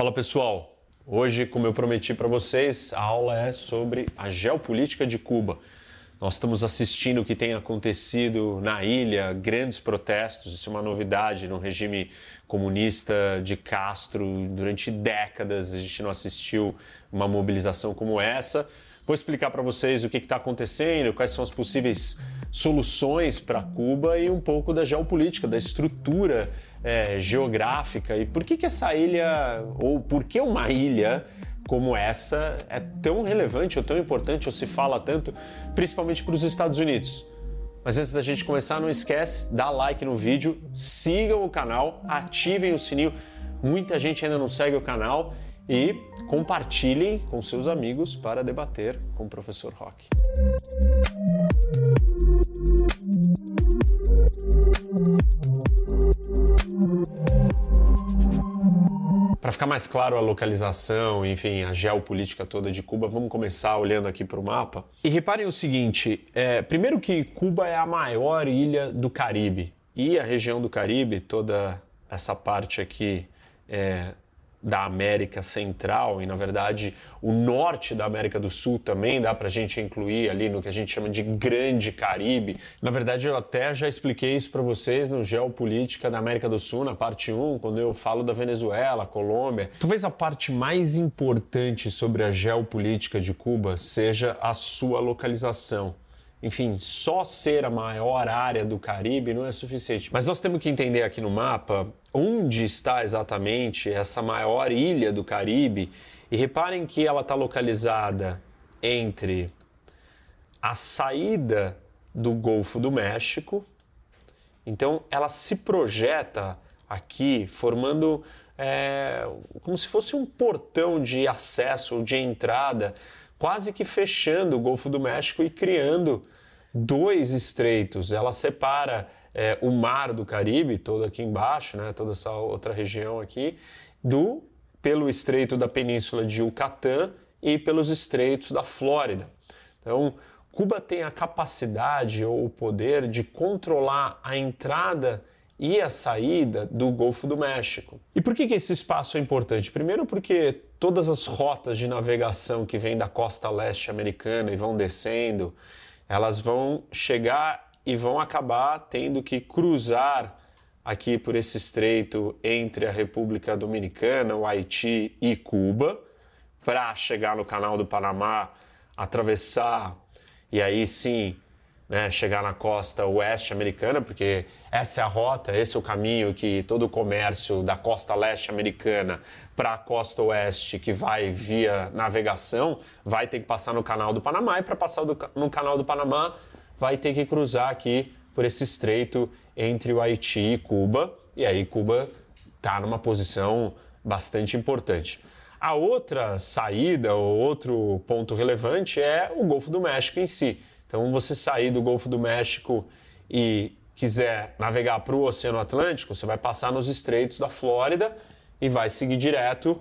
Fala pessoal, hoje, como eu prometi para vocês, a aula é sobre a geopolítica de Cuba. Nós estamos assistindo o que tem acontecido na ilha, grandes protestos, isso é uma novidade no regime comunista de Castro. Durante décadas a gente não assistiu uma mobilização como essa. Vou explicar para vocês o que está acontecendo, quais são as possíveis soluções para Cuba e um pouco da geopolítica, da estrutura é, geográfica e por que, que essa ilha, ou por que uma ilha como essa é tão relevante ou tão importante ou se fala tanto, principalmente para os Estados Unidos. Mas antes da gente começar, não esquece, dá like no vídeo, sigam o canal, ativem o sininho. Muita gente ainda não segue o canal e compartilhem com seus amigos para debater com o professor Rock. Para ficar mais claro a localização, enfim, a geopolítica toda de Cuba, vamos começar olhando aqui para o mapa. E reparem o seguinte: é, primeiro que Cuba é a maior ilha do Caribe e a região do Caribe, toda essa parte aqui é, da América Central e, na verdade, o norte da América do Sul também dá para a gente incluir ali no que a gente chama de Grande Caribe. Na verdade, eu até já expliquei isso para vocês no Geopolítica da América do Sul, na parte 1, quando eu falo da Venezuela, Colômbia. Talvez a parte mais importante sobre a geopolítica de Cuba seja a sua localização. Enfim, só ser a maior área do Caribe não é suficiente. Mas nós temos que entender aqui no mapa onde está exatamente essa maior ilha do Caribe. E reparem que ela está localizada entre a saída do Golfo do México. Então, ela se projeta aqui, formando é, como se fosse um portão de acesso ou de entrada quase que fechando o Golfo do México e criando dois estreitos. Ela separa é, o mar do Caribe, todo aqui embaixo, né, toda essa outra região aqui, do pelo estreito da Península de Yucatán e pelos estreitos da Flórida. Então, Cuba tem a capacidade ou o poder de controlar a entrada e a saída do Golfo do México. E por que, que esse espaço é importante? Primeiro, porque todas as rotas de navegação que vêm da costa leste americana e vão descendo, elas vão chegar e vão acabar tendo que cruzar aqui por esse estreito entre a República Dominicana, o Haiti e Cuba, para chegar no Canal do Panamá, atravessar e aí sim né, chegar na costa oeste americana, porque essa é a rota, esse é o caminho que todo o comércio da costa leste americana para a costa oeste, que vai via navegação, vai ter que passar no canal do Panamá, e para passar do, no canal do Panamá, vai ter que cruzar aqui por esse estreito entre o Haiti e Cuba, e aí Cuba está numa posição bastante importante. A outra saída, ou outro ponto relevante é o Golfo do México em si. Então, você sair do Golfo do México e quiser navegar para o Oceano Atlântico, você vai passar nos estreitos da Flórida e vai seguir direto.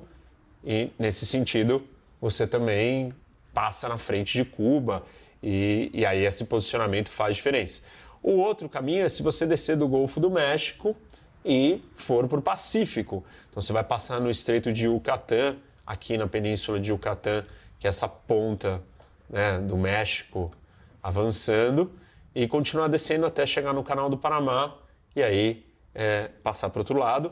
E nesse sentido, você também passa na frente de Cuba e, e aí esse posicionamento faz diferença. O outro caminho é se você descer do Golfo do México e for para o Pacífico. Então você vai passar no Estreito de Yucatán, aqui na Península de Yucatán, que é essa ponta né, do México avançando e continuar descendo até chegar no canal do Panamá e aí é, passar para outro lado,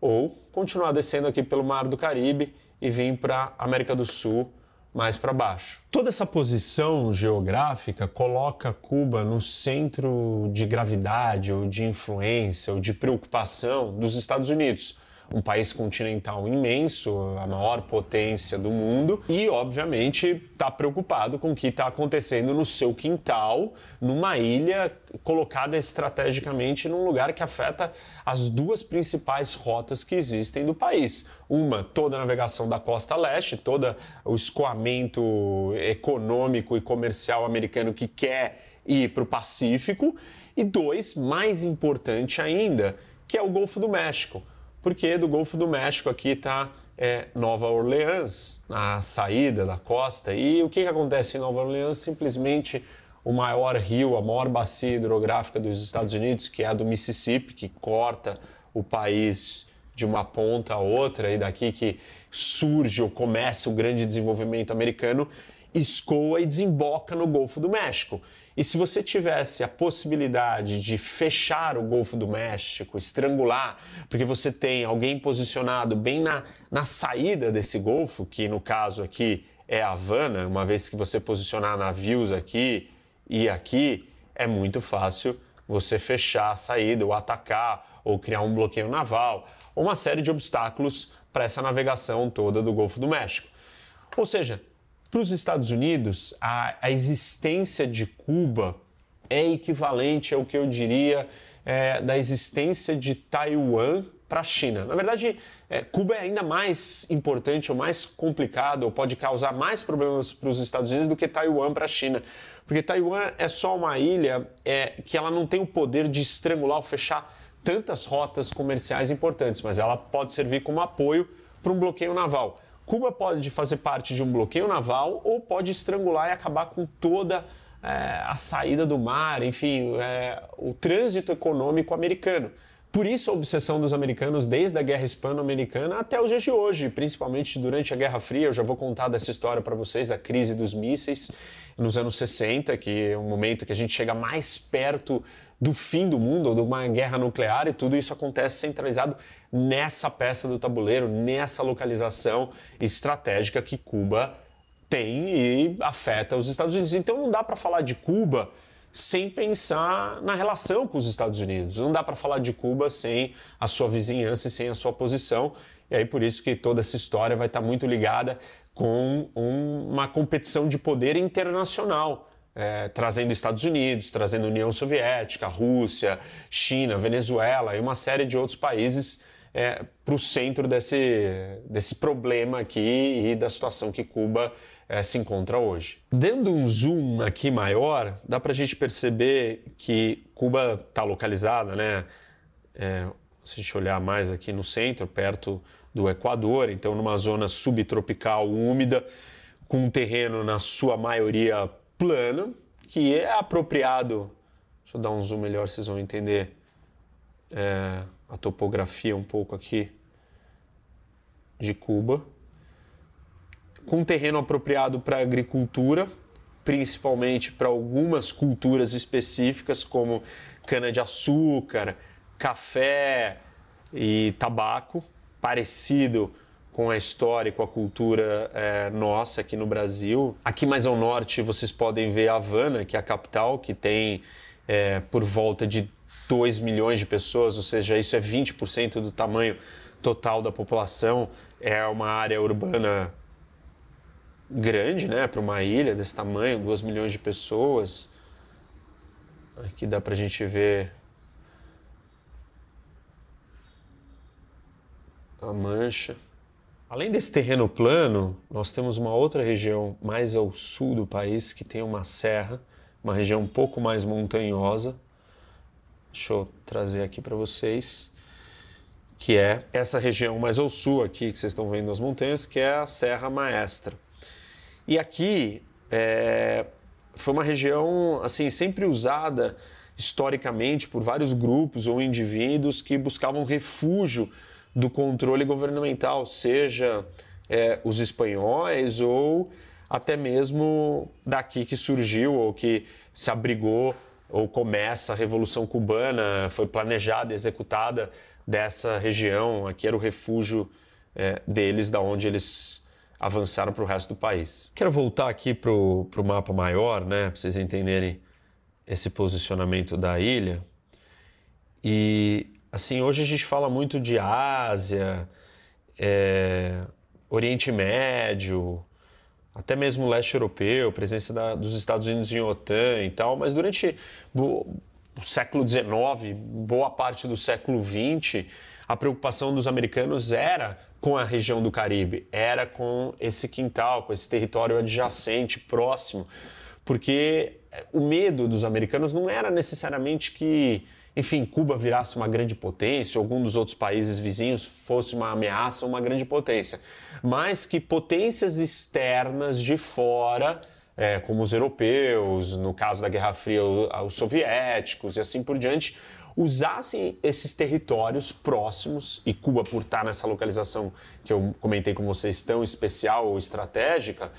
ou continuar descendo aqui pelo Mar do Caribe e vir para América do Sul mais para baixo. Toda essa posição geográfica coloca Cuba no centro de gravidade ou de influência ou de preocupação dos Estados Unidos um país continental imenso, a maior potência do mundo, e obviamente está preocupado com o que está acontecendo no seu quintal, numa ilha colocada estrategicamente num lugar que afeta as duas principais rotas que existem do país. Uma, toda a navegação da costa leste, todo o escoamento econômico e comercial americano que quer ir para o Pacífico, e dois, mais importante ainda, que é o Golfo do México porque do Golfo do México aqui está é, Nova Orleans, na saída da costa. E o que, que acontece em Nova Orleans? Simplesmente o maior rio, a maior bacia hidrográfica dos Estados Unidos, que é a do Mississippi, que corta o país de uma ponta a outra e daqui que surge ou começa o grande desenvolvimento americano, escoa e desemboca no Golfo do México. E se você tivesse a possibilidade de fechar o Golfo do México, estrangular, porque você tem alguém posicionado bem na, na saída desse Golfo, que no caso aqui é Havana, uma vez que você posicionar navios aqui e aqui, é muito fácil você fechar a saída, ou atacar, ou criar um bloqueio naval, uma série de obstáculos para essa navegação toda do Golfo do México. Ou seja, para os Estados Unidos, a, a, existência de Cuba é equivalente ao que eu diria é, da existência de Taiwan para a China. Na verdade, é, Cuba é ainda mais importante ou mais complicado, ou pode causar mais problemas para os Estados Unidos do que Taiwan para a China. Porque Taiwan é só uma ilha é, que ela não tem o poder de estrangular ou fechar tantas rotas comerciais importantes, mas ela pode servir como apoio para um bloqueio naval. Cuba pode fazer parte de um bloqueio naval ou pode estrangular e acabar com toda é, a saída do mar, enfim, é, o trânsito econômico americano. Por isso a obsessão dos americanos desde a Guerra Hispano-Americana até os dias de hoje, principalmente durante a Guerra Fria. Eu já vou contar dessa história para vocês, a crise dos mísseis nos anos 60, que é um momento que a gente chega mais perto do fim do mundo, ou de uma guerra nuclear, e tudo isso acontece centralizado nessa peça do tabuleiro, nessa localização estratégica que Cuba tem e afeta os Estados Unidos. Então não dá para falar de Cuba sem pensar na relação com os Estados Unidos. Não dá para falar de Cuba sem a sua vizinhança e sem a sua posição. E aí por isso que toda essa história vai estar muito ligada com um, uma competição de poder internacional. É, trazendo Estados Unidos, trazendo União Soviética, Rússia, China, Venezuela e uma série de outros países é, para o centro desse, desse problema aqui e da situação que Cuba é, se encontra hoje. Dando um zoom aqui maior, dá para a gente perceber que Cuba está localizada, né? É, se a gente olhar mais aqui no centro, perto do Equador, então numa zona subtropical úmida, com um terreno na sua maioria plano, que é apropriado. Deixa eu dar um zoom melhor, vocês vão entender é, a topografia um pouco aqui de Cuba com terreno apropriado para agricultura, principalmente para algumas culturas específicas como cana-de-açúcar, café e tabaco, parecido com a história e com a cultura é, nossa aqui no Brasil. Aqui mais ao norte vocês podem ver Havana, que é a capital, que tem é, por volta de 2 milhões de pessoas, ou seja, isso é 20% do tamanho total da população. É uma área urbana grande, né, para uma ilha desse tamanho, 2 milhões de pessoas. Aqui dá para a gente ver a mancha. Além desse terreno plano, nós temos uma outra região mais ao sul do país que tem uma serra, uma região um pouco mais montanhosa. Deixa eu trazer aqui para vocês, que é essa região mais ao sul aqui que vocês estão vendo as montanhas, que é a Serra Maestra. E aqui é, foi uma região assim sempre usada historicamente por vários grupos ou indivíduos que buscavam refúgio do controle governamental, seja é, os espanhóis ou até mesmo daqui que surgiu ou que se abrigou ou começa a Revolução Cubana, foi planejada e executada dessa região, aqui era o refúgio é, deles, da onde eles avançaram para o resto do país. Quero voltar aqui para o mapa maior, né, para vocês entenderem esse posicionamento da ilha. E assim, hoje a gente fala muito de Ásia, é, Oriente Médio, até mesmo leste europeu, presença da, dos Estados Unidos em OTAN e tal, mas durante século XIX, boa parte do século XX, a preocupação dos americanos era com a região do Caribe, era com esse quintal, com esse território adjacente, próximo, porque o medo dos americanos não era necessariamente que, enfim, Cuba virasse uma grande potência, ou algum dos outros países vizinhos fosse uma ameaça, uma grande potência, mas que potências externas de fora é, como os europeus, no caso da Guerra Fria, os soviéticos e assim por diante, usassem esses territórios próximos, e Cuba, por estar nessa localização que eu comentei com vocês, tão especial ou estratégica,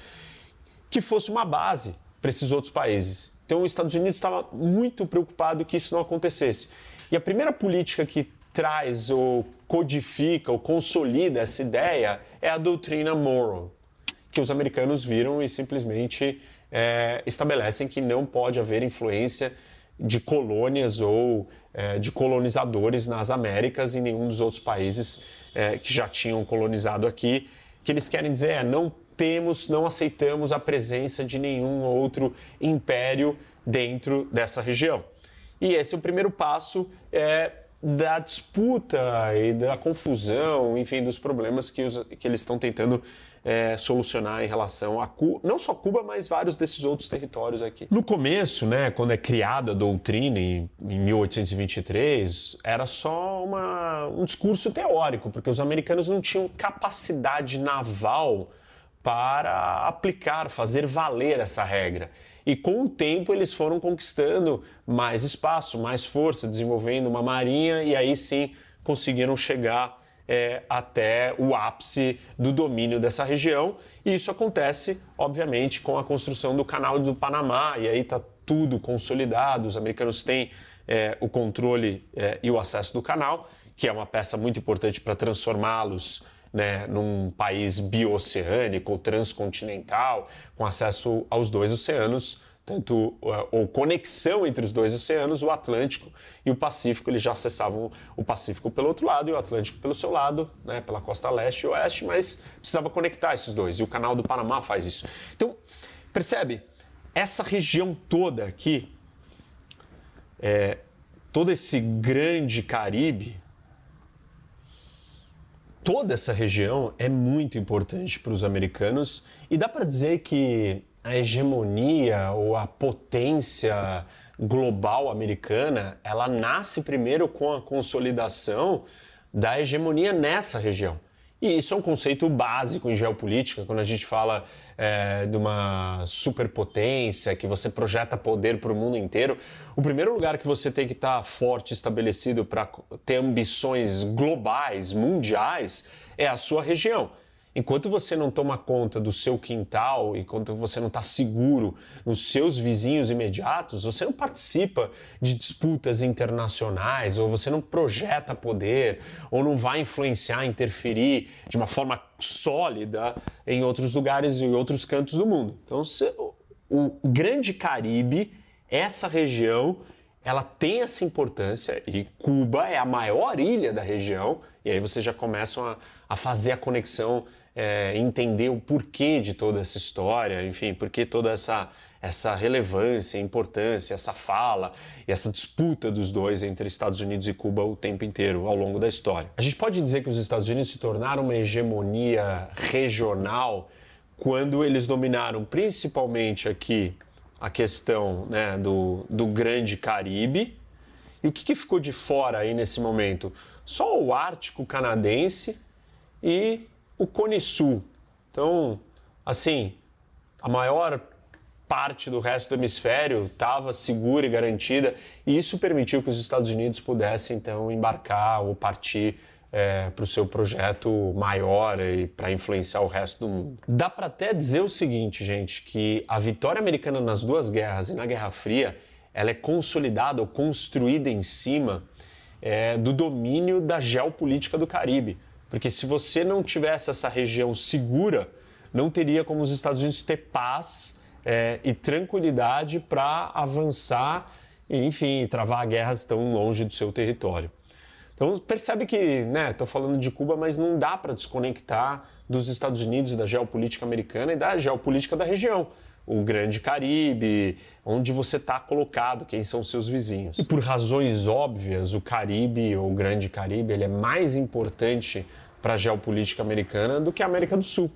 que fosse uma base para esses outros países. Então, os Estados Unidos estava muito preocupado que isso não acontecesse. E a primeira política que traz ou codifica ou consolida essa ideia é a doutrina Monroe, que os americanos viram e simplesmente é, estabelecem que não pode haver influência de colônias ou é, de colonizadores nas Américas e nenhum dos outros países é, que já tinham colonizado aqui. que eles querem dizer é não temos, não aceitamos a presença de nenhum outro império dentro dessa região. E esse é o primeiro passo é, da disputa e da confusão, enfim, dos problemas que, os, que eles estão tentando é, solucionar em relação a Cuba, não só Cuba, mas vários desses outros territórios aqui. No começo, né, quando é criada a doutrina em, em 1823, era só uma, um discurso teórico, porque os americanos não tinham capacidade naval para aplicar, fazer valer essa regra. E com o tempo eles foram conquistando mais espaço, mais força, desenvolvendo uma marinha e aí sim conseguiram chegar é, até o ápice do domínio dessa região. E isso acontece, obviamente, com a construção do Canal do Panamá, e aí está tudo consolidado, os americanos têm é, o controle é, e o acesso do canal, que é uma peça muito importante para transformá-los né, num país bioceânico transcontinental, com acesso aos dois oceanos, tanto uh, ou conexão entre os dois oceanos, o Atlântico e o Pacífico. Eles já acessavam o Pacífico pelo outro lado e o Atlântico pelo seu lado, né, pela costa leste e oeste, mas precisava conectar esses dois. E o Canal do Panamá faz isso. Então, percebe? Essa região toda aqui, é, todo esse grande Caribe, toda essa região é muito importante para os americanos e dá para dizer que a hegemonia ou a potência global americana, ela nasce primeiro com a consolidação da hegemonia nessa região. E isso é um conceito básico em geopolítica, quando a gente fala é, de uma superpotência, que você projeta poder para o mundo inteiro. O primeiro lugar que você tem que estar tá forte, estabelecido para ter ambições globais, mundiais, é a sua região. Enquanto você não toma conta do seu quintal, enquanto você não está seguro nos seus vizinhos imediatos, você não participa de disputas internacionais, ou você não projeta poder, ou não vai influenciar, interferir de uma forma sólida em outros lugares e em outros cantos do mundo. Então, o Grande Caribe, essa região, ela tem essa importância e Cuba é a maior ilha da região, e aí vocês já começam a, a fazer a conexão é, entender o porquê de toda essa história, enfim, porquê toda essa, essa relevância, importância, essa fala e essa disputa dos dois entre Estados Unidos e Cuba o tempo inteiro, ao longo da história. A gente pode dizer que os Estados Unidos se tornaram uma hegemonia regional quando eles dominaram principalmente aqui a questão né, do, do Grande Caribe. E o que, que ficou de fora aí nesse momento? Só o Ártico canadense e o Cone Sul. Então, assim, a maior parte do resto do hemisfério estava segura e garantida, e isso permitiu que os Estados Unidos pudessem então embarcar ou partir é, para o seu projeto maior e para influenciar o resto do mundo. Dá para até dizer o seguinte, gente, que a vitória americana nas duas guerras e na Guerra Fria, ela é consolidada ou construída em cima é, do domínio da geopolítica do Caribe. Porque se você não tivesse essa região segura, não teria como os Estados Unidos ter paz é, e tranquilidade para avançar e, enfim, travar guerras tão longe do seu território. Então percebe que, né, estou falando de Cuba, mas não dá para desconectar dos Estados Unidos, da geopolítica americana e da geopolítica da região o Grande Caribe, onde você está colocado, quem são seus vizinhos. E por razões óbvias, o Caribe, ou o Grande Caribe, ele é mais importante para a geopolítica americana do que a América do Sul.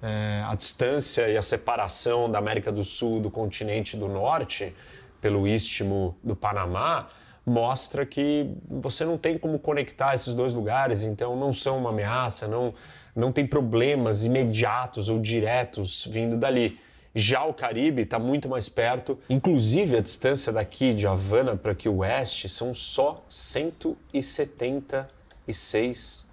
É, a distância e a separação da América do Sul do continente do Norte, pelo istmo do Panamá, mostra que você não tem como conectar esses dois lugares, então não são uma ameaça, não, não tem problemas imediatos ou diretos vindo dali. Já o Caribe está muito mais perto, inclusive a distância daqui de Havana para aqui oeste são só 176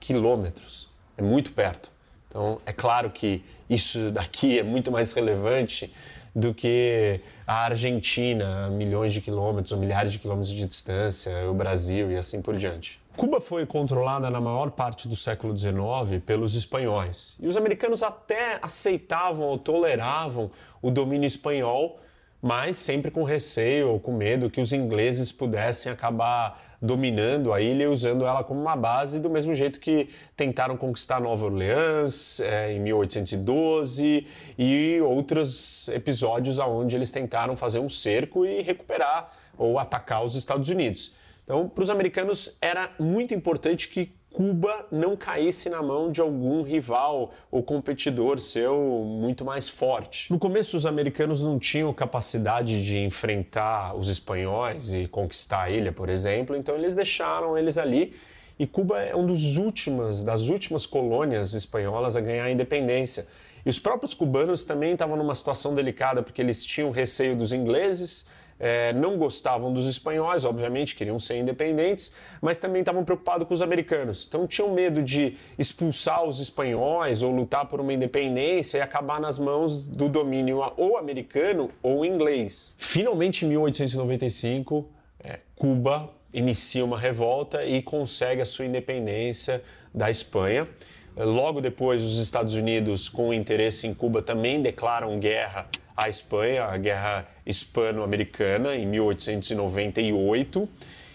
quilômetros. É muito perto. Então, é claro que isso daqui é muito mais relevante do que a Argentina, milhões de quilômetros ou milhares de quilômetros de distância, o Brasil e assim por diante. Cuba foi controlada na maior parte do século XIX pelos espanhóis. E os americanos até aceitavam ou toleravam o domínio espanhol, mas sempre com receio ou com medo que os ingleses pudessem acabar dominando a ilha e usando ela como uma base, do mesmo jeito que tentaram conquistar Nova Orleans é, em 1812 e outros episódios onde eles tentaram fazer um cerco e recuperar ou atacar os Estados Unidos. Então, para os americanos era muito importante que Cuba não caísse na mão de algum rival ou competidor seu muito mais forte. No começo, os americanos não tinham capacidade de enfrentar os espanhóis e conquistar a ilha, por exemplo, então eles deixaram eles ali. E Cuba é um dos últimas, das últimas colônias espanholas a ganhar a independência. E os próprios cubanos também estavam numa situação delicada porque eles tinham receio dos ingleses é, não gostavam dos espanhóis, obviamente, queriam ser independentes, mas também estavam preocupados com os americanos. Então tinham medo de expulsar os espanhóis ou lutar por uma independência e acabar nas mãos do domínio ou americano ou inglês. Finalmente, em 1895, é, Cuba inicia uma revolta e consegue a sua independência da Espanha. Logo depois, os Estados Unidos, com interesse em Cuba, também declaram guerra à Espanha, a Guerra Hispano-Americana, em 1898,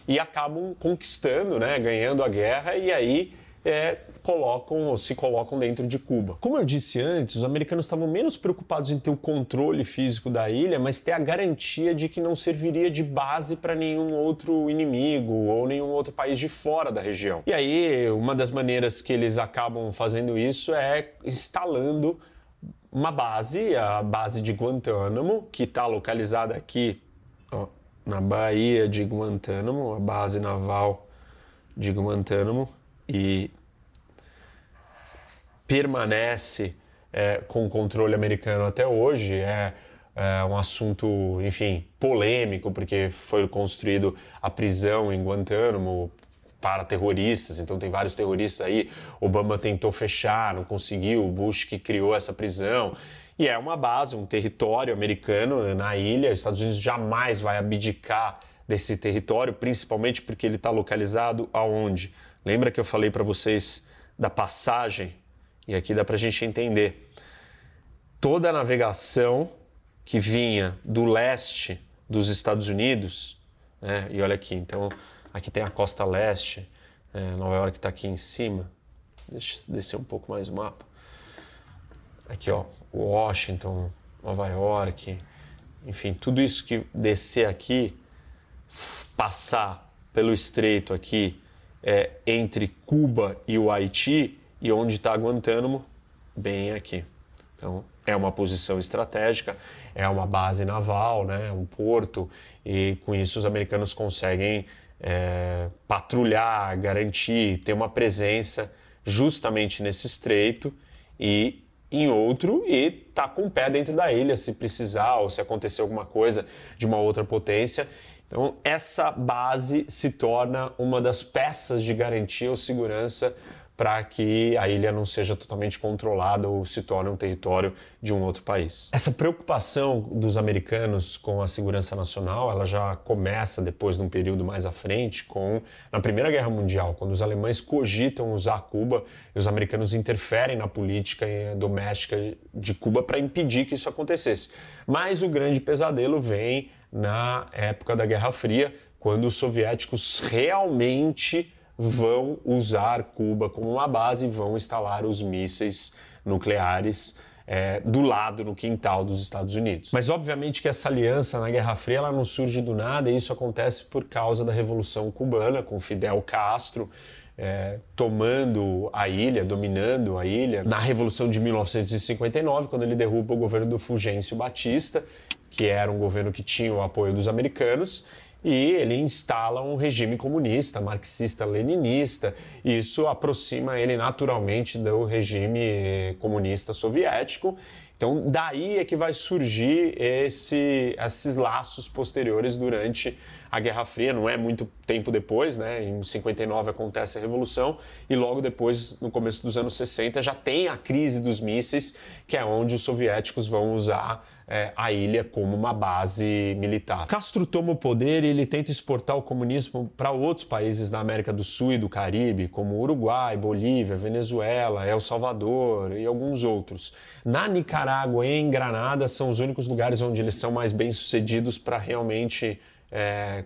e acabam conquistando, né, ganhando a guerra, e aí é, colocam se colocam dentro de Cuba. Como eu disse antes, os americanos estavam menos preocupados em ter o controle físico da ilha, mas ter a garantia de que não serviria de base para nenhum outro inimigo ou nenhum outro país de fora da região. E aí, uma das maneiras que eles acabam fazendo isso é instalando uma base, a base de Guantánamo, que está localizada aqui ó, na Baía de Guantánamo, a base naval de Guantánamo, e permanece é, com controle americano até hoje. É, é um assunto, enfim, polêmico, porque foi construído a prisão em Guantánamo para terroristas, então tem vários terroristas aí. Obama tentou fechar, não conseguiu, o Bush que criou essa prisão. E é uma base, um território americano na ilha. Os Estados Unidos jamais vai abdicar desse território, principalmente porque ele está localizado aonde? Lembra que eu falei para vocês da passagem? E aqui dá para a gente entender. Toda a navegação que vinha do leste dos Estados Unidos, né? e olha aqui, então Aqui tem a costa leste, é, Nova York está aqui em cima. Deixa eu descer um pouco mais o mapa. Aqui, ó, Washington, Nova York, enfim, tudo isso que descer aqui, passar pelo estreito aqui é, entre Cuba e o Haiti e onde está Guantánamo, bem aqui. Então, é uma posição estratégica, é uma base naval, né, um porto, e com isso os americanos conseguem é, patrulhar, garantir, ter uma presença justamente nesse estreito e em outro e tá com o pé dentro da ilha se precisar ou se acontecer alguma coisa de uma outra potência. Então, essa base se torna uma das peças de garantia ou segurança para que a ilha não seja totalmente controlada ou se torne um território de um outro país. Essa preocupação dos americanos com a segurança nacional, ela já começa depois num período mais à frente com na Primeira Guerra Mundial, quando os alemães cogitam usar Cuba e os americanos interferem na política doméstica de Cuba para impedir que isso acontecesse. Mas o grande pesadelo vem na época da Guerra Fria, quando os soviéticos realmente vão usar Cuba como uma base e vão instalar os mísseis nucleares é, do lado, no quintal dos Estados Unidos. Mas obviamente que essa aliança na Guerra Fria ela não surge do nada e isso acontece por causa da Revolução Cubana, com Fidel Castro é, tomando a ilha, dominando a ilha, na Revolução de 1959, quando ele derruba o governo do Fulgêncio Batista, que era um governo que tinha o apoio dos americanos, e ele instala um regime comunista, marxista-leninista. Isso aproxima ele naturalmente do regime comunista soviético Então, daí é que vai surgir esse, esses laços posteriores durante a Guerra Fria. Não é muito tempo depois, né? Em 59 acontece a Revolução e logo depois, no começo dos anos 60, já tem a crise dos mísseis, que é onde os soviéticos vão usar é, a ilha como uma base militar. Castro toma o poder e ele tenta exportar o comunismo para outros países da América do Sul e do Caribe, como Uruguai, Bolívia, Venezuela, El Salvador e alguns outros. Na Nicarágua e em Granada são os únicos lugares onde eles são mais bem sucedidos para realmente é,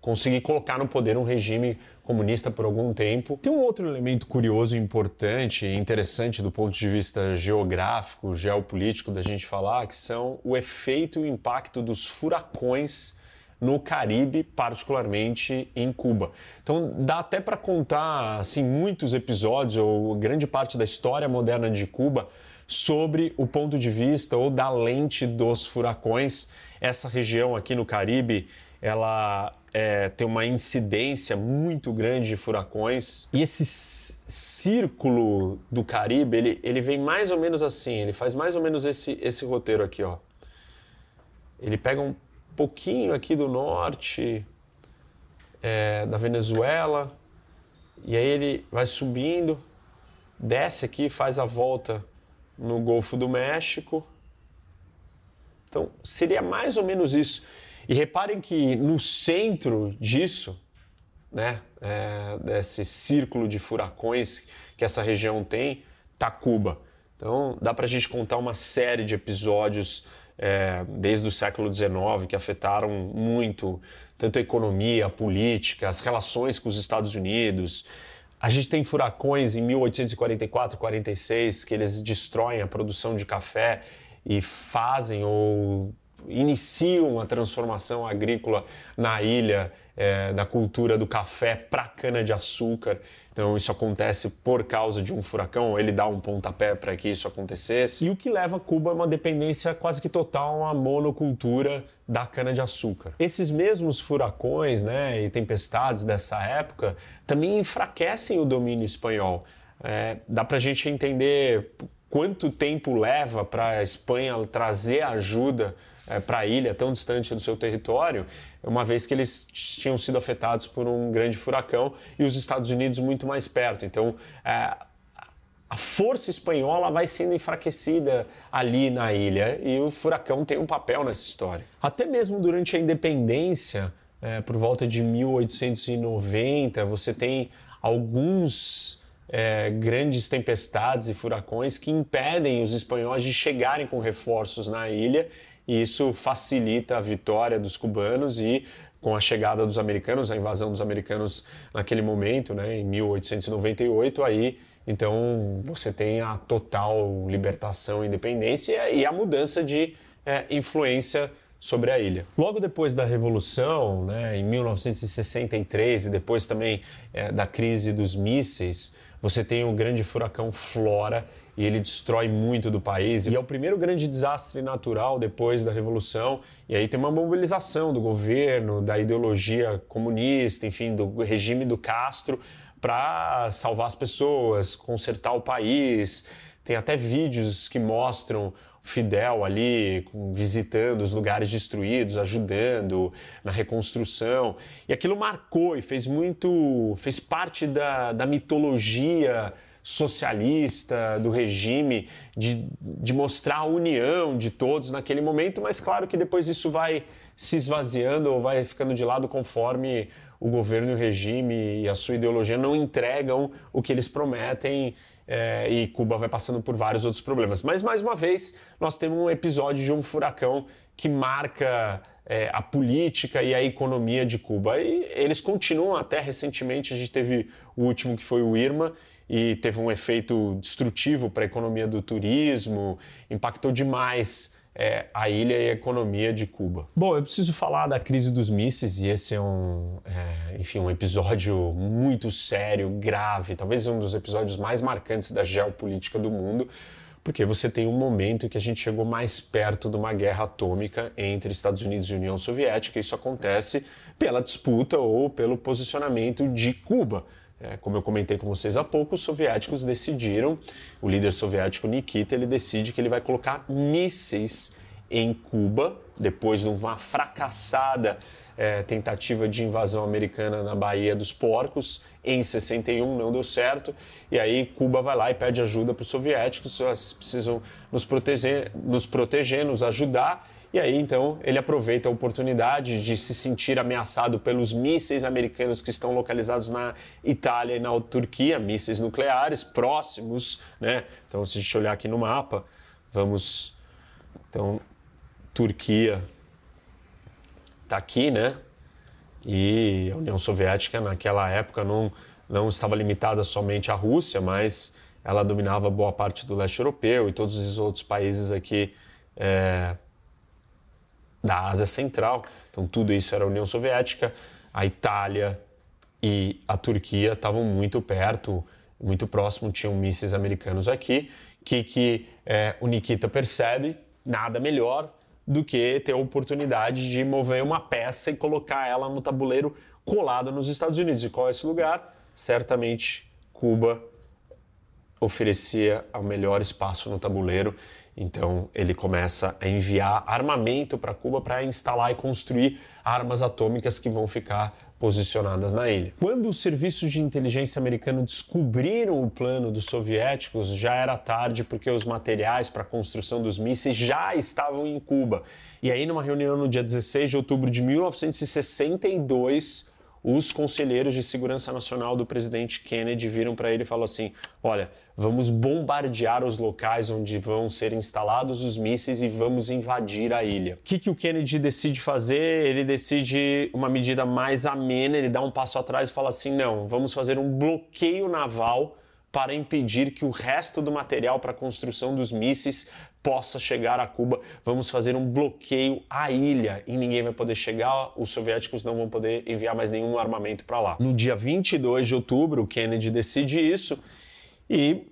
conseguir colocar no poder um regime comunista por algum tempo. Tem um outro elemento curioso, importante e interessante do ponto de vista geográfico, geopolítico da gente falar, que são o efeito e o impacto dos furacões no Caribe, particularmente em Cuba. Então dá até para contar assim muitos episódios ou grande parte da história moderna de Cuba sobre o ponto de vista ou da lente dos furacões. Essa região aqui no Caribe ela é, tem uma incidência muito grande de furacões. E esse círculo do Caribe, ele, ele vem mais ou menos assim, ele faz mais ou menos esse, esse roteiro aqui, ó. Ele pega um pouquinho aqui do norte é, da Venezuela, e aí ele vai subindo, desce aqui, faz a volta no Golfo do México. Então, seria mais ou menos isso. E reparem que no centro disso, né, é, desse círculo de furacões que essa região tem, está Cuba. Então dá para a gente contar uma série de episódios é, desde o século XIX que afetaram muito tanto a economia, a política, as relações com os Estados Unidos. A gente tem furacões em 1844 46 que eles destroem a produção de café e fazem ou iniciam a transformação agrícola na ilha, é, da cultura do café para cana-de-açúcar. Então, isso acontece por causa de um furacão, ele dá um pontapé para que isso acontecesse. E o que leva Cuba a uma dependência quase que total uma monocultura da cana-de-açúcar. Esses mesmos furacões né, e tempestades dessa época também enfraquecem o domínio espanhol. É, dá para a gente entender quanto tempo leva para a Espanha trazer ajuda é, para a ilha tão distante do seu território, uma vez que eles tinham sido afetados por um grande furacão e os Estados Unidos muito mais perto. Então, é, a força espanhola vai sendo enfraquecida ali na ilha e o furacão tem um papel nessa história. Até mesmo durante a independência, é, por volta de 1890, você tem alguns é, grandes tempestades e furacões que impedem os espanhóis de chegarem com reforços na ilha e isso facilita a vitória dos cubanos e com a chegada dos americanos, a invasão dos americanos naquele momento, né, em 1898, aí então você tem a total libertação independência e a mudança de é, influência sobre a ilha. Logo depois da Revolução, né, em 1963, e depois também é, da crise dos mísseis, você tem o grande furacão Flora e ele destrói muito do país. E é o primeiro grande desastre natural depois da Revolução. E aí tem uma mobilização do governo, da ideologia comunista, enfim, do regime do Castro para salvar as pessoas, consertar o país. Tem até vídeos que mostram Fidel ali visitando os lugares destruídos, ajudando na reconstrução. E aquilo marcou e fez muito, fez parte da, da mitologia socialista do regime, de, de mostrar a união de todos naquele momento, mas claro que depois isso vai se esvaziando ou vai ficando de lado conforme o governo e o regime e a sua ideologia não entregam o que eles prometem é, e Cuba vai passando por vários outros problemas. Mas, mais uma vez, nós temos um episódio de um furacão que marca é, a política e a economia de Cuba. E eles continuam até recentemente, a gente teve o último que foi o Irma, e teve um efeito destrutivo para a economia do turismo, impactou demais é, a ilha e a economia de Cuba. Bom, eu preciso falar da crise dos mísseis e esse é um, é, enfim, um episódio muito sério, grave, talvez um dos episódios mais marcantes da geopolítica do mundo, porque você tem um momento que a gente chegou mais perto de uma guerra atômica entre Estados Unidos e União Soviética. Isso acontece pela disputa ou pelo posicionamento de Cuba como eu comentei com vocês há pouco, os soviéticos decidiram, o líder soviético Nikita, ele decide que ele vai colocar mísseis em Cuba, depois de uma fracassada é, tentativa de invasão americana na Baía dos Porcos, em 61 não deu certo, e aí Cuba vai lá e pede ajuda para os soviéticos, precisam nos proteger, nos proteger, nos ajudar, e aí então ele aproveita a oportunidade de se sentir ameaçado pelos mísseis americanos que estão localizados na Itália e na Turquia, mísseis nucleares próximos, né? Então se a gente olhar aqui no mapa, vamos então Turquia está aqui, né? E a União Soviética naquela época não não estava limitada somente à Rússia, mas ela dominava boa parte do leste europeu e todos os outros países aqui é, da Ásia Central. Então, tudo isso era a União Soviética. A Itália e a Turquia estavam muito perto, muito próximo, tinham mísseis americanos aqui. Que, que é, o Nikita percebe? Nada melhor do que ter a oportunidade de mover uma peça e colocar ela no tabuleiro colado nos Estados Unidos. E qual é esse lugar? Certamente Cuba oferecia o melhor espaço no tabuleiro então ele começa a enviar armamento para Cuba para instalar e construir armas atômicas que vão ficar posicionadas na ilha. Quando os serviços de inteligência americanos descobriram o plano dos soviéticos, já era tarde porque os materiais para a construção dos mísseis já estavam em Cuba. E aí, numa reunião no dia 16 de outubro de 1962, os conselheiros de segurança nacional do presidente Kennedy viram para ele e falaram assim: olha, vamos bombardear os locais onde vão ser instalados os mísseis e vamos invadir a ilha. O que, que o Kennedy decide fazer? Ele decide uma medida mais amena, ele dá um passo atrás e fala assim: não, vamos fazer um bloqueio naval para impedir que o resto do material para a construção dos mísseis possa chegar a Cuba. Vamos fazer um bloqueio à ilha e ninguém vai poder chegar, os soviéticos não vão poder enviar mais nenhum armamento para lá. No dia 22 de outubro, Kennedy decide isso e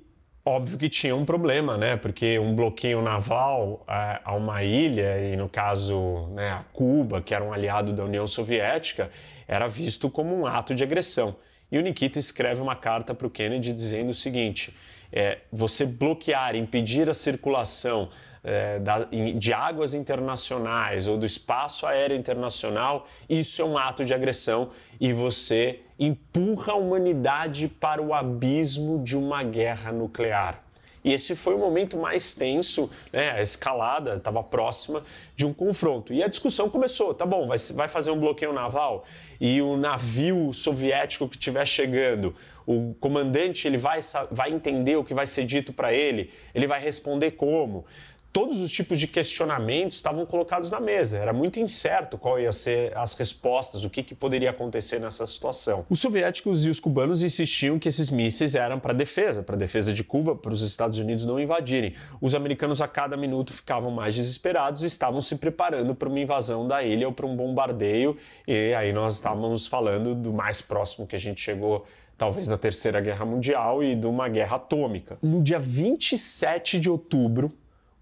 óbvio que tinha um problema, né? Porque um bloqueio naval é, a uma ilha, e no caso né, a Cuba, que era um aliado da União Soviética, era visto como um ato de agressão. E o Nikita escreve uma carta para o Kennedy dizendo o seguinte: é, você bloquear, impedir a circulação é, da, de águas internacionais ou do espaço aéreo internacional, isso é um ato de agressão e você empurra a humanidade para o abismo de uma guerra nuclear. E esse foi o momento mais tenso, né? a escalada estava próxima de um confronto. E a discussão começou: tá bom, vai, vai fazer um bloqueio naval e o navio soviético que estiver chegando, o comandante ele vai, vai entender o que vai ser dito para ele, ele vai responder como todos os tipos de questionamentos estavam colocados na mesa. Era muito incerto qual ia ser as respostas, o que, que poderia acontecer nessa situação. Os soviéticos e os cubanos insistiam que esses mísseis eram para defesa, para defesa de Cuba, para os Estados Unidos não invadirem. Os americanos a cada minuto ficavam mais desesperados e estavam se preparando para uma invasão da ilha ou para um bombardeio. E aí nós estávamos falando do mais próximo que a gente chegou talvez da Terceira Guerra Mundial e de uma guerra atômica. No dia 27 de outubro,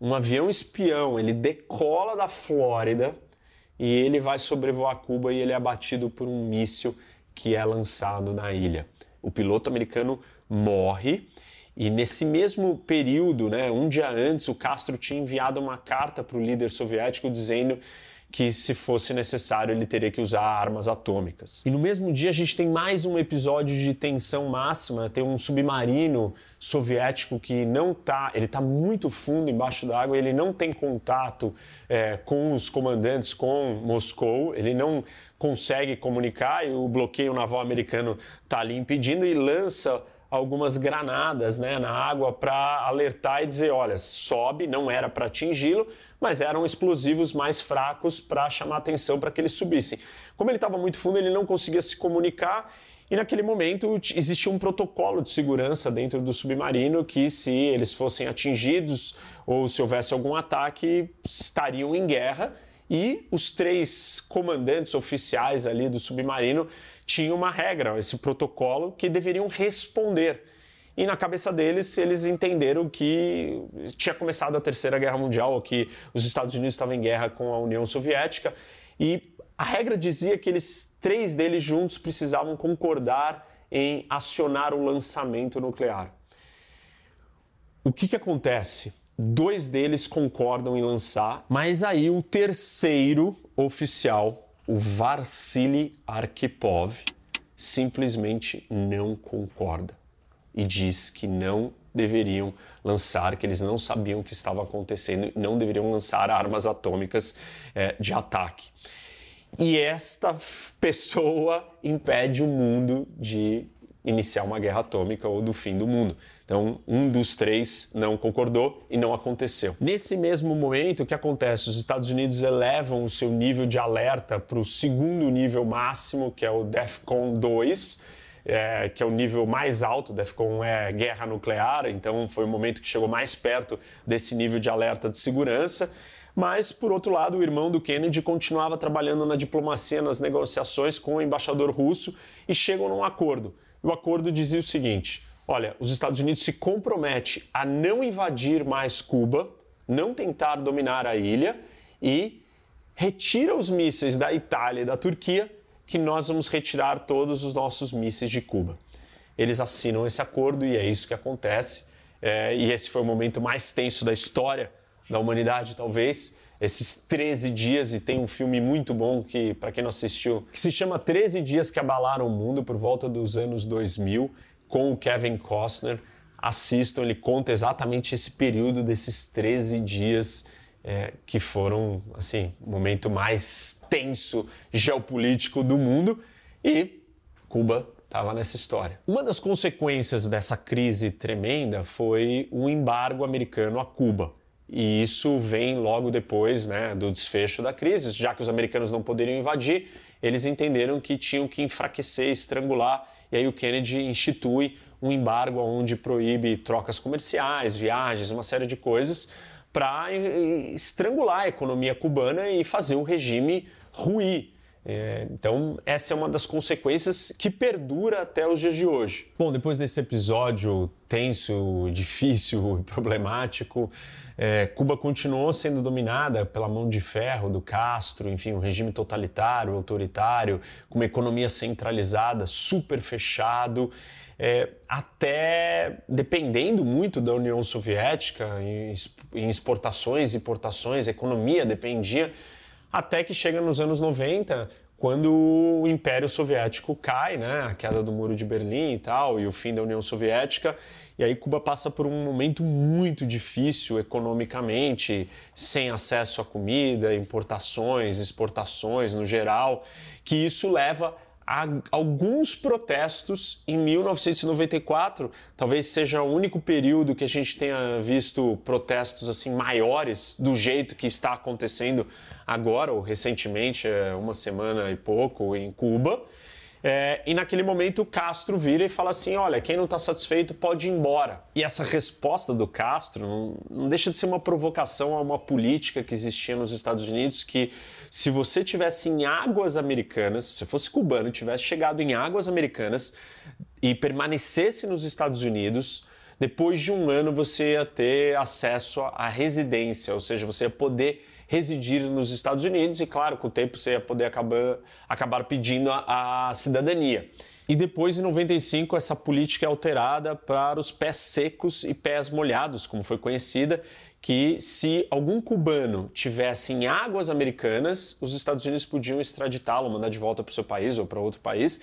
um avião espião, ele decola da Flórida e ele vai sobrevoar Cuba e ele é abatido por um míssil que é lançado na ilha. O piloto americano morre e nesse mesmo período, né, um dia antes, o Castro tinha enviado uma carta para o líder soviético dizendo que, se fosse necessário, ele teria que usar armas atômicas. E no mesmo dia, a gente tem mais um episódio de tensão máxima. Tem um submarino soviético que não está, ele está muito fundo embaixo d'água, ele não tem contato é, com os comandantes, com Moscou, ele não consegue comunicar e o bloqueio naval americano está ali impedindo e lança algumas granadas né, na água para alertar e dizer: olha, sobe, não era para atingi-lo, mas eram explosivos mais fracos para chamar atenção para que eles subissem. Como ele estava muito fundo, ele não conseguia se comunicar. E naquele momento existia um protocolo de segurança dentro do submarino que, se eles fossem atingidos ou se houvesse algum ataque, estariam em guerra e os três comandantes oficiais ali do submarino tinham uma regra, esse protocolo, que deveriam responder. E na cabeça deles, eles entenderam que tinha começado a Terceira Guerra Mundial, que os Estados Unidos estavam em guerra com a União Soviética, e a regra dizia que eles três deles juntos precisavam concordar em acionar o lançamento nuclear. O que, que acontece? Dois deles concordam em lançar, mas aí o terceiro oficial, o Varsili Arkhipov, simplesmente não concorda e diz que não deveriam lançar, que eles não sabiam o que estava acontecendo não deveriam lançar armas atômicas é, de ataque. E esta pessoa impede o mundo de iniciar uma guerra atômica ou do fim do mundo. Então, um dos três não concordou e não aconteceu. Nesse mesmo momento, o que acontece? Os Estados Unidos elevam o seu nível de alerta para o segundo nível máximo, que é o DEFCON 2, é, que é o nível mais alto, DEFCON é guerra nuclear, então foi o momento que chegou mais perto desse nível de alerta de segurança. Mas, por outro lado, o irmão do Kennedy continuava trabalhando na diplomacia, nas negociações com o embaixador russo e chegam num acordo. O acordo dizia o seguinte: olha, os Estados Unidos se compromete a não invadir mais Cuba, não tentar dominar a ilha e retira os mísseis da Itália e da Turquia, que nós vamos retirar todos os nossos mísseis de Cuba. Eles assinam esse acordo e é isso que acontece. É, e esse foi o momento mais tenso da história da humanidade, talvez esses 13 dias e tem um filme muito bom que para quem não assistiu, que se chama 13 dias que abalaram o mundo por volta dos anos 2000 com o Kevin Costner. Assistam, ele conta exatamente esse período desses 13 dias é, que foram assim, o momento mais tenso geopolítico do mundo e Cuba estava nessa história. Uma das consequências dessa crise tremenda foi o embargo americano a Cuba. E isso vem logo depois né, do desfecho da crise, já que os americanos não poderiam invadir, eles entenderam que tinham que enfraquecer, estrangular, e aí o Kennedy institui um embargo onde proíbe trocas comerciais, viagens, uma série de coisas para estrangular a economia cubana e fazer o regime ruir. É, então, essa é uma das consequências que perdura até os dias de hoje. Bom, depois desse episódio tenso, difícil e problemático, é, Cuba continuou sendo dominada pela mão de ferro do Castro, enfim, um regime totalitário, autoritário, com uma economia centralizada, super fechado. É, até dependendo muito da União Soviética em exportações importações, a economia dependia até que chega nos anos 90, quando o Império Soviético cai, né, a queda do Muro de Berlim e tal, e o fim da União Soviética, e aí Cuba passa por um momento muito difícil economicamente, sem acesso à comida, importações, exportações no geral, que isso leva alguns protestos em 1994, talvez seja o único período que a gente tenha visto protestos assim maiores do jeito que está acontecendo agora ou recentemente, é, uma semana e pouco em Cuba. É, e naquele momento o Castro vira e fala assim: olha, quem não está satisfeito pode ir embora. E essa resposta do Castro não, não, deixa de ser uma provocação a uma política que existia nos Estados Unidos que se você tivesse em águas americanas, se fosse cubano, tivesse chegado em águas americanas e permanecesse nos Estados Unidos, depois de um ano você ia ter acesso à residência, ou seja, você ia poder residir nos Estados Unidos e, claro, com o tempo você ia poder acabar, acabar pedindo a, a cidadania. E depois, em 95, essa política é alterada para os pés secos e pés molhados, como foi conhecida, que se algum cubano tivesse em águas americanas, os Estados Unidos podiam extraditá-lo, mandar de volta para o seu país ou para outro país.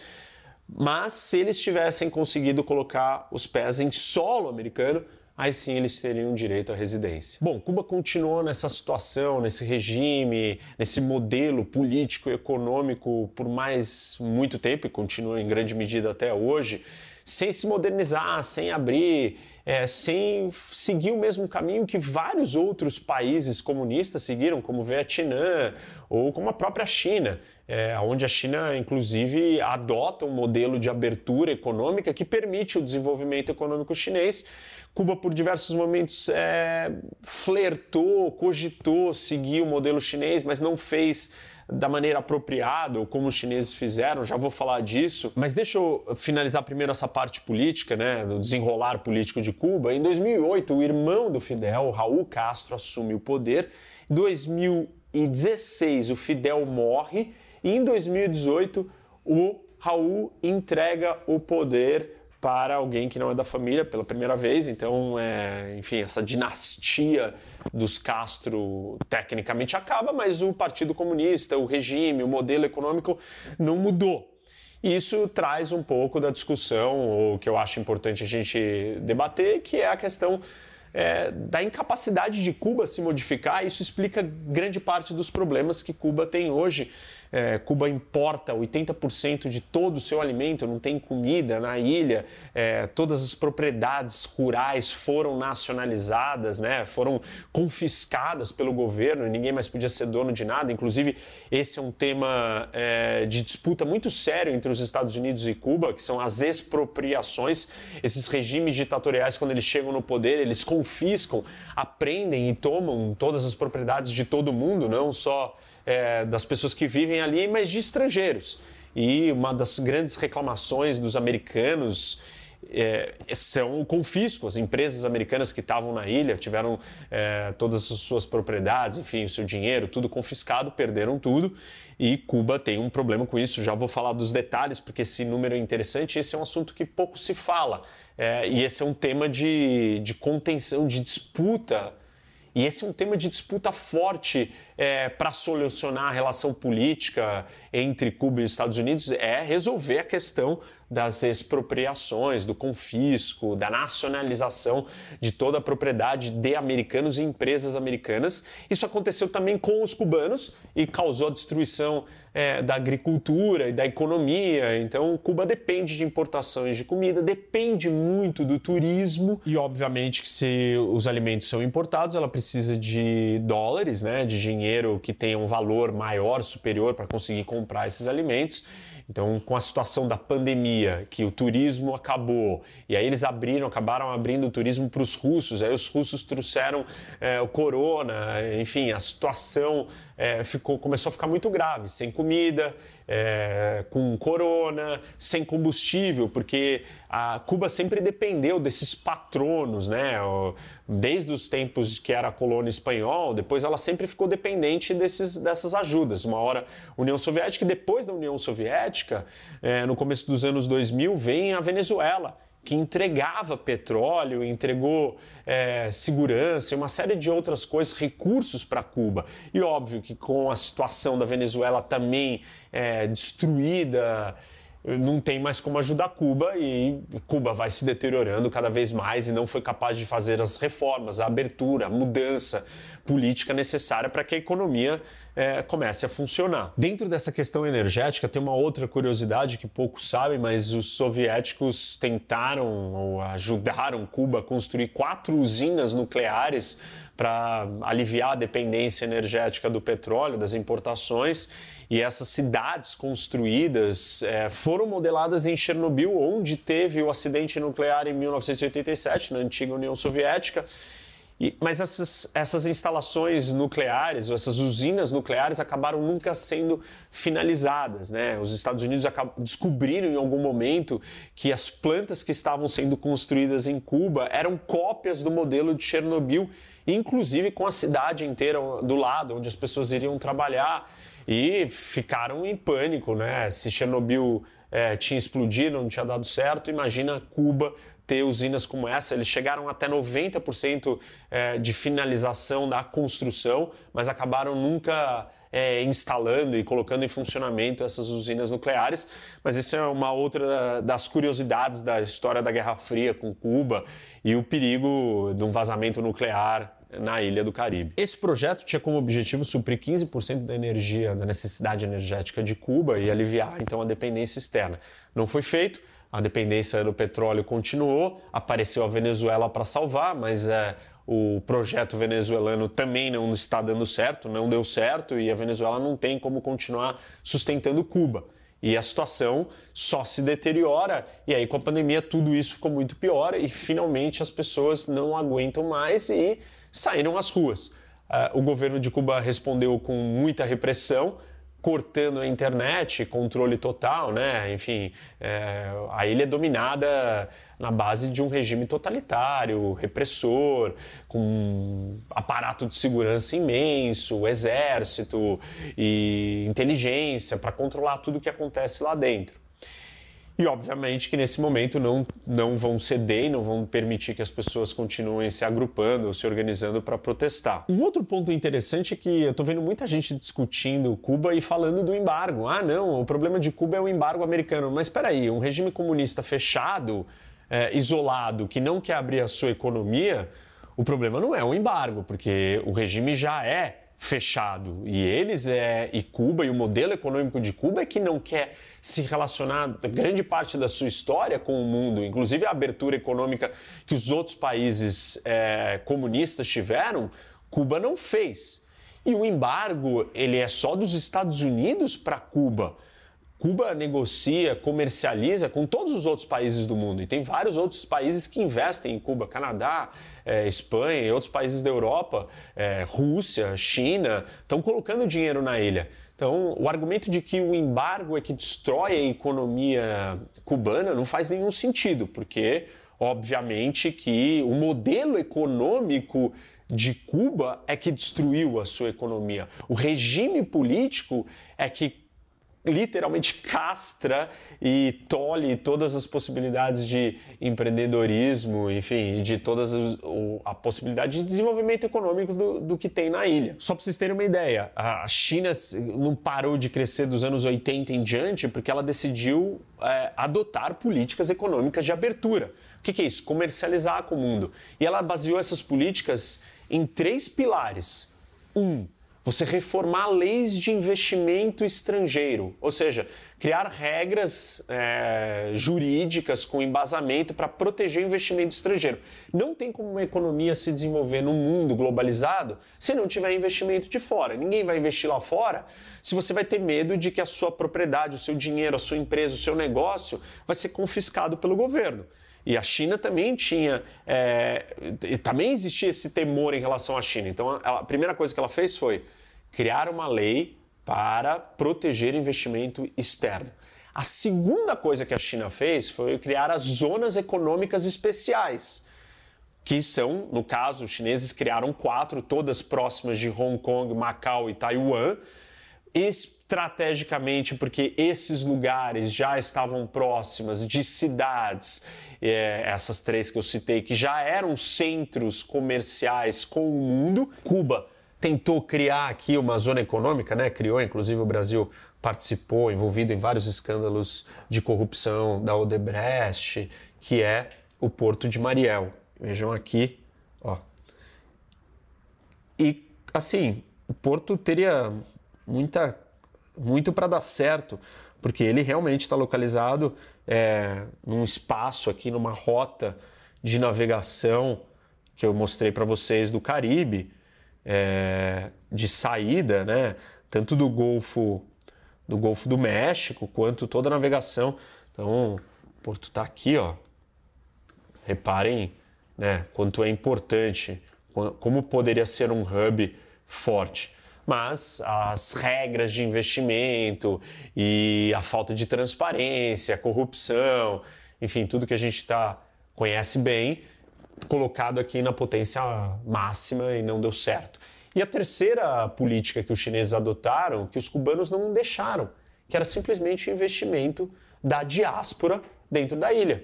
Mas se eles tivessem conseguido colocar os pés em solo americano, aí sim eles teriam direito à residência. Bom, Cuba continuou nessa situação, nesse regime, nesse modelo político e econômico por mais muito tempo e continua em grande medida até hoje sem se modernizar, sem abrir, é, sem seguir o mesmo caminho que vários outros países comunistas seguiram, como o Vietnã ou como a própria China, é, onde a China, inclusive, adota um modelo de abertura econômica que permite o desenvolvimento econômico chinês. Cuba, por diversos momentos, é, flertou, cogitou seguir o modelo chinês, mas não fez da maneira apropriada, ou como os chineses fizeram, já vou falar disso. Mas deixa eu finalizar primeiro essa parte política, né, do desenrolar político de Cuba. Em 2008, o irmão do Fidel, Raul Castro, assume o poder. Em 2016, o Fidel morre. E em 2018, o Raul entrega o poder para alguém que não é da família pela primeira vez. Então, é, enfim, essa dinastia dos Castro tecnicamente acaba, mas o Partido Comunista, o regime, o modelo econômico não mudou. Isso traz um pouco da discussão, o que eu acho importante a gente debater, que é a questão é, da incapacidade de Cuba se modificar. Isso explica grande parte dos problemas que Cuba tem hoje é, Cuba importa 80% de todo o seu alimento, não tem comida na ilha, é, todas as propriedades rurais foram nacionalizadas, né, foram confiscadas pelo governo, ninguém mais podia ser dono de nada. Inclusive, esse é um tema é, de disputa muito sério entre os Estados Unidos e Cuba, que são as expropriações. Esses regimes ditatoriais, quando eles chegam no poder, eles confiscam, aprendem e tomam todas as propriedades de todo mundo, não só é, das pessoas que vivem ali, mas de estrangeiros. E uma das grandes reclamações dos americanos é, são o confisco. As empresas americanas que estavam na ilha tiveram é, todas as suas propriedades, enfim, o seu dinheiro, tudo confiscado, perderam tudo. E Cuba tem um problema com isso. Já vou falar dos detalhes, porque esse número é interessante. Esse é um assunto que pouco se fala. É, e esse é um tema de, de contenção, de disputa e esse é um tema de disputa forte é, para solucionar a relação política entre Cuba e Estados Unidos, é resolver a questão das expropriações, do confisco, da nacionalização de toda a propriedade de americanos e empresas americanas. Isso aconteceu também com os cubanos e causou a destruição é, da agricultura e da economia. Então, Cuba depende de importações de comida, depende muito do turismo e, obviamente, que se os alimentos são importados, ela precisa de dólares, né, de dinheiro que tenha um valor maior, superior para conseguir comprar esses alimentos. Então, com a situação da pandemia, que o turismo acabou, e aí eles abriram, acabaram abrindo o turismo para os russos, aí os russos trouxeram é, o corona, enfim, a situação é, ficou, começou a ficar muito grave, sem comida, é, com corona, sem combustível, porque a Cuba sempre dependeu desses patronos, né? Desde os tempos que era colônia espanhol, depois ela sempre ficou dependente desses, dessas ajudas. Uma hora União Soviética, e depois da União Soviética, é, no começo dos anos 2000, vem a Venezuela que entregava petróleo, entregou é, segurança uma série de outras coisas, recursos para Cuba. E óbvio que com a situação da Venezuela também é, destruída, não tem mais como ajudar Cuba e Cuba vai se deteriorando cada vez mais e não foi capaz de fazer as reformas, a abertura, a mudança política necessária para que a economia é, comece a funcionar. Dentro dessa questão energética, tem uma outra curiosidade que poucos sabem, mas os soviéticos tentaram ou ajudaram Cuba a construir quatro usinas nucleares para aliviar a dependência energética do petróleo, das importações. E essas cidades construídas é, foram modeladas em Chernobyl, onde teve o acidente nuclear em 1987, na antiga União Soviética. E, mas essas, essas instalações nucleares, ou essas usinas nucleares, acabaram nunca sendo finalizadas. Né? Os Estados Unidos descobriram em algum momento que as plantas que estavam sendo construídas em Cuba eram cópias do modelo de Chernobyl, inclusive com a cidade inteira do lado, onde as pessoas iriam trabalhar. E ficaram em pânico, né? Se Chernobyl é, tinha explodido, não tinha dado certo, imagina Cuba ter usinas como essa. Eles chegaram até 90% é, de finalização da construção, mas acabaram nunca é, instalando e colocando em funcionamento essas usinas nucleares. Mas isso é uma outra das curiosidades da história da Guerra Fria com Cuba e o perigo de um vazamento nuclear na ilha do Caribe. Esse projeto tinha como objetivo suprir 15% da energia, da necessidade energética de Cuba e aliviar então a dependência externa. Não foi feito a dependência do petróleo continuou, apareceu a Venezuela para salvar, mas é, o projeto venezuelano também não está dando certo, não deu certo e a Venezuela não tem como continuar sustentando Cuba. E a situação só se deteriora, e aí com a pandemia tudo isso ficou muito pior e finalmente as pessoas não aguentam mais e saíram às ruas. Uh, o governo de Cuba respondeu com muita repressão, cortando a internet, controle total, né? Enfim, é, a ilha é dominada na base de um regime totalitário, repressor, com aparato de segurança imenso, exército e inteligência para controlar tudo o que acontece lá dentro. E obviamente que nesse momento não, não vão ceder e não vão permitir que as pessoas continuem se agrupando ou se organizando para protestar. Um outro ponto interessante é que eu estou vendo muita gente discutindo Cuba e falando do embargo. Ah, não, o problema de Cuba é o embargo americano. Mas espera aí, um regime comunista fechado, é, isolado, que não quer abrir a sua economia, o problema não é o embargo, porque o regime já é fechado. E eles é e Cuba e o modelo econômico de Cuba é que não quer se relacionar grande parte da sua história com o mundo, inclusive a abertura econômica que os outros países é, comunistas tiveram, Cuba não fez. E o embargo ele é só dos Estados Unidos para Cuba. Cuba negocia, comercializa com todos os outros países do mundo. E tem vários outros países que investem em Cuba: Canadá, é, Espanha e outros países da Europa, é, Rússia, China, estão colocando dinheiro na ilha. Então, o argumento de que o embargo é que destrói a economia cubana não faz nenhum sentido, porque, obviamente, que o modelo econômico de Cuba é que destruiu a sua economia. O regime político é que literalmente castra e tolhe todas as possibilidades de empreendedorismo, enfim, de todas as, a possibilidade de desenvolvimento econômico do, do que tem na ilha. Só para vocês terem uma ideia, a China não parou de crescer dos anos 80 em diante porque ela decidiu é, adotar políticas econômicas de abertura. O que, que é isso? Comercializar com o mundo. E ela baseou essas políticas em três pilares. Um, você reformar leis de investimento estrangeiro, ou seja, criar regras é, jurídicas com embasamento para proteger o investimento estrangeiro. Não tem como uma economia se desenvolver num mundo globalizado se não tiver investimento de fora. Ninguém vai investir lá fora se você vai ter medo de que a sua propriedade, o seu dinheiro, a sua empresa, o seu negócio vai ser confiscado pelo governo. E a China também tinha, é, também existia esse temor em relação à China. Então, a, a primeira coisa que ela fez foi criar uma lei para proteger investimento externo. A segunda coisa que a China fez foi criar as zonas econômicas especiais, que são, no caso, os chineses criaram quatro, todas próximas de Hong Kong, Macau e Taiwan, estrategicamente porque esses lugares já estavam próximas de cidades, é, essas três que eu citei, que já eram centros comerciais com o mundo. Cuba tentou criar aqui uma zona econômica, né? Criou, inclusive o Brasil participou, envolvido em vários escândalos de corrupção da Odebrecht, que é o Porto de Mariel. Vejam aqui, ó. E assim, o Porto teria muita, muito para dar certo, porque ele realmente está localizado é, num espaço aqui, numa rota de navegação que eu mostrei para vocês do Caribe, é, de saída, né? Tanto do Golfo do Golfo do México quanto toda a navegação. Então, o Porto está aqui, ó. Reparem, né? Quanto é importante, como poderia ser um hub forte mas as regras de investimento e a falta de transparência, corrupção, enfim, tudo que a gente tá, conhece bem, colocado aqui na potência máxima e não deu certo. E a terceira política que os chineses adotaram, que os cubanos não deixaram, que era simplesmente o investimento da diáspora dentro da ilha.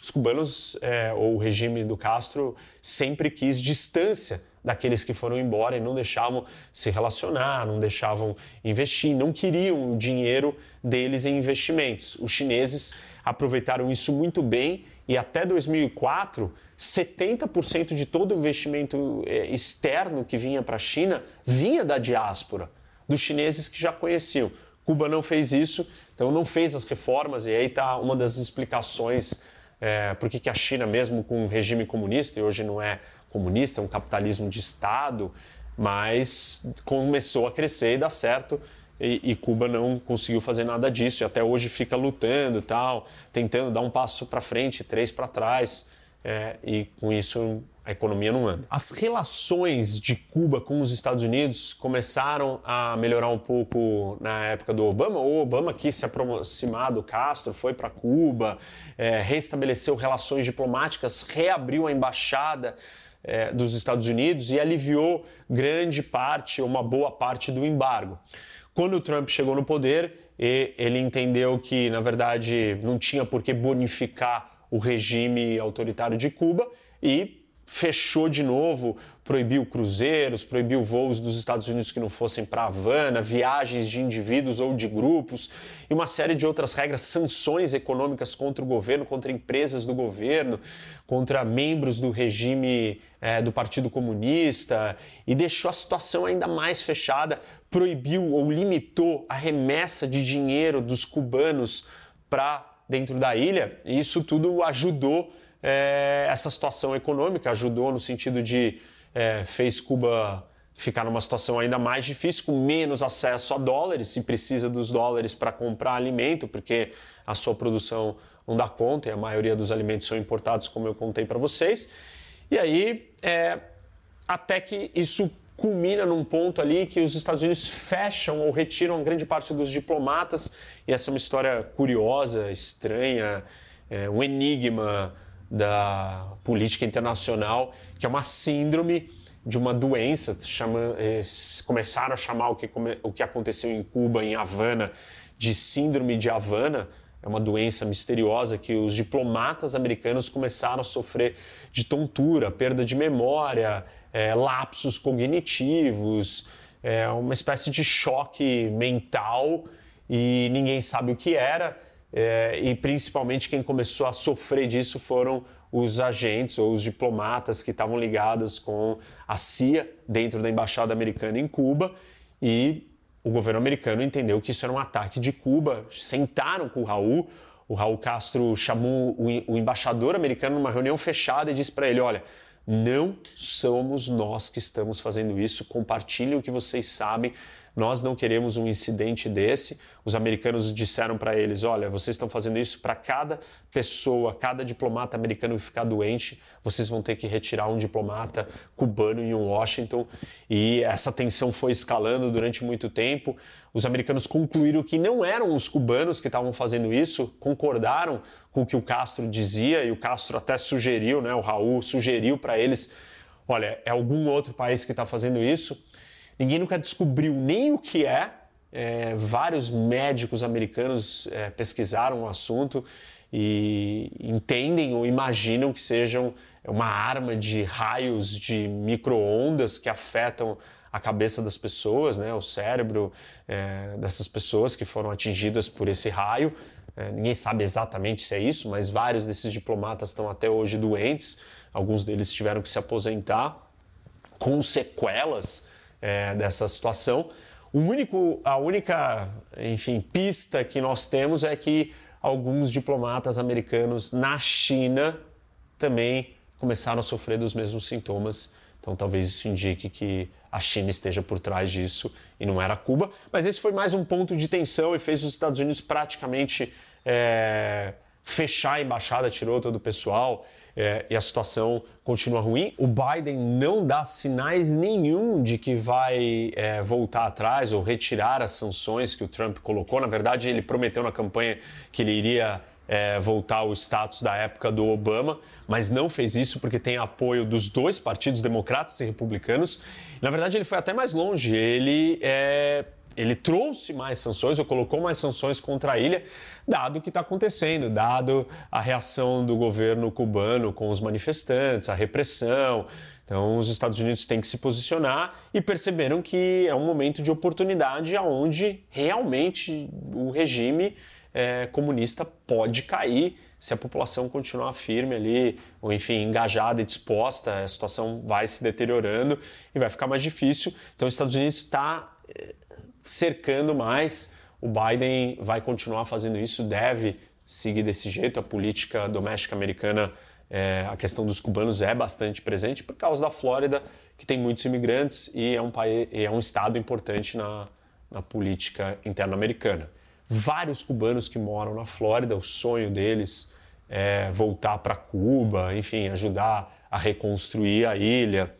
Os cubanos, é, ou o regime do Castro, sempre quis distância daqueles que foram embora e não deixavam se relacionar, não deixavam investir, não queriam o dinheiro deles em investimentos. Os chineses aproveitaram isso muito bem e até 2004, 70% de todo o investimento é, externo que vinha para a China vinha da diáspora, dos chineses que já conheciam. Cuba não fez isso, então não fez as reformas, e aí está uma das explicações é, por que a China, mesmo com um regime comunista, e hoje não é comunista, um capitalismo de Estado, mas começou a crescer e dar certo. E, e, Cuba não conseguiu fazer nada disso e até hoje fica lutando tal, tentando dar um passo para frente, três para trás é, e com isso a economia não anda. As relações de Cuba com os Estados Unidos começaram a melhorar um pouco na época do Obama. O Obama quis se aproximar do Castro, foi para Cuba, é, restabeleceu relações diplomáticas, reabriu a embaixada é, dos Estados Unidos e aliviou grande parte, uma boa parte do embargo. Quando o Trump chegou no poder, ele entendeu que, na verdade, não tinha por que bonificar o regime autoritário de Cuba e fechou de novo, proibiu cruzeiros, proibiu voos dos Estados Unidos que não fossem para Havana, viagens de indivíduos ou de grupos e uma série de outras regras, sanções econômicas contra o governo, contra empresas do governo, contra membros do regime é, do Partido Comunista e deixou a situação ainda mais fechada, proibiu ou limitou a remessa de dinheiro dos cubanos para dentro da ilha. E isso tudo ajudou é, essa situação econômica, ajudou no sentido de é, fez Cuba ficar numa situação ainda mais difícil, com menos acesso a dólares, e precisa dos dólares para comprar alimento, porque a sua produção não dá conta e a maioria dos alimentos são importados, como eu contei para vocês. E aí, é, até que isso culmina num ponto ali que os Estados Unidos fecham ou retiram grande parte dos diplomatas, e essa é uma história curiosa, estranha, é, um enigma da política internacional, que é uma síndrome de uma doença, chama, começaram a chamar o que, o que aconteceu em Cuba, em Havana, de síndrome de Havana, é uma doença misteriosa que os diplomatas americanos começaram a sofrer de tontura, perda de memória, é, lapsos cognitivos, é uma espécie de choque mental e ninguém sabe o que era. É, e principalmente quem começou a sofrer disso foram os agentes ou os diplomatas que estavam ligados com a CIA dentro da embaixada americana em Cuba. E o governo americano entendeu que isso era um ataque de Cuba. Sentaram com o Raul, o Raul Castro chamou o embaixador americano numa reunião fechada e disse para ele: olha, não somos nós que estamos fazendo isso, compartilhem o que vocês sabem nós não queremos um incidente desse. Os americanos disseram para eles: olha, vocês estão fazendo isso para cada pessoa, cada diplomata americano que ficar doente, vocês vão ter que retirar um diplomata cubano em Washington. E essa tensão foi escalando durante muito tempo. Os americanos concluíram que não eram os cubanos que estavam fazendo isso, concordaram com o que o Castro dizia e o Castro até sugeriu, né, o Raul sugeriu para eles: olha, é algum outro país que está fazendo isso. Ninguém nunca descobriu nem o que é. é vários médicos americanos é, pesquisaram o assunto e entendem ou imaginam que sejam uma arma de raios de microondas que afetam a cabeça das pessoas, né, o cérebro é, dessas pessoas que foram atingidas por esse raio. É, ninguém sabe exatamente se é isso, mas vários desses diplomatas estão até hoje doentes. Alguns deles tiveram que se aposentar com sequelas é, dessa situação. O único, a única, enfim, pista que nós temos é que alguns diplomatas americanos na China também começaram a sofrer dos mesmos sintomas. Então, talvez isso indique que a China esteja por trás disso e não era Cuba. Mas esse foi mais um ponto de tensão e fez os Estados Unidos praticamente é, fechar a embaixada, tirou todo o pessoal é, e a situação continua ruim. O Biden não dá sinais nenhum de que vai é, voltar atrás ou retirar as sanções que o Trump colocou. Na verdade, ele prometeu na campanha que ele iria é, voltar ao status da época do Obama, mas não fez isso porque tem apoio dos dois partidos, democratas e republicanos. Na verdade, ele foi até mais longe. Ele é, ele trouxe mais sanções ou colocou mais sanções contra a ilha, dado o que está acontecendo, dado a reação do governo cubano com os manifestantes, a repressão. Então, os Estados Unidos têm que se posicionar e perceberam que é um momento de oportunidade onde realmente o regime é, comunista pode cair se a população continuar firme ali, ou enfim, engajada e disposta, a situação vai se deteriorando e vai ficar mais difícil. Então, os Estados Unidos está é, cercando mais. O Biden vai continuar fazendo isso, deve seguir desse jeito. A política doméstica americana, é, a questão dos cubanos é bastante presente por causa da Flórida, que tem muitos imigrantes e é um, país, é um estado importante na, na política interna americana. Vários cubanos que moram na Flórida, o sonho deles é voltar para Cuba, enfim, ajudar a reconstruir a ilha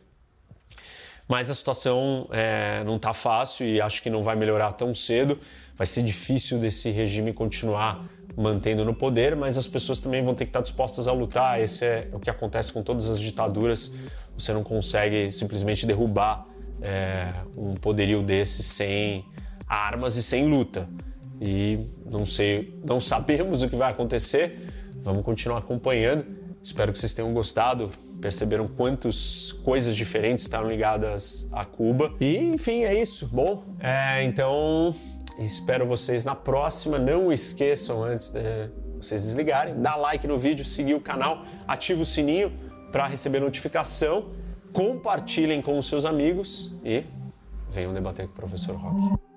mas a situação é, não está fácil e acho que não vai melhorar tão cedo. Vai ser difícil desse regime continuar mantendo no poder, mas as pessoas também vão ter que estar dispostas a lutar. Esse é o que acontece com todas as ditaduras. Você não consegue simplesmente derrubar é, um poderio desse sem armas e sem luta. e não sei, não sabemos o que vai acontecer. Vamos continuar acompanhando. Espero que vocês tenham gostado, perceberam quantas coisas diferentes estão ligadas a Cuba. E enfim, é isso. Bom, é, então espero vocês na próxima. Não esqueçam antes de vocês desligarem, dá like no vídeo, seguir o canal, ativa o sininho para receber notificação, compartilhem com os seus amigos e venham debater com o professor Rock.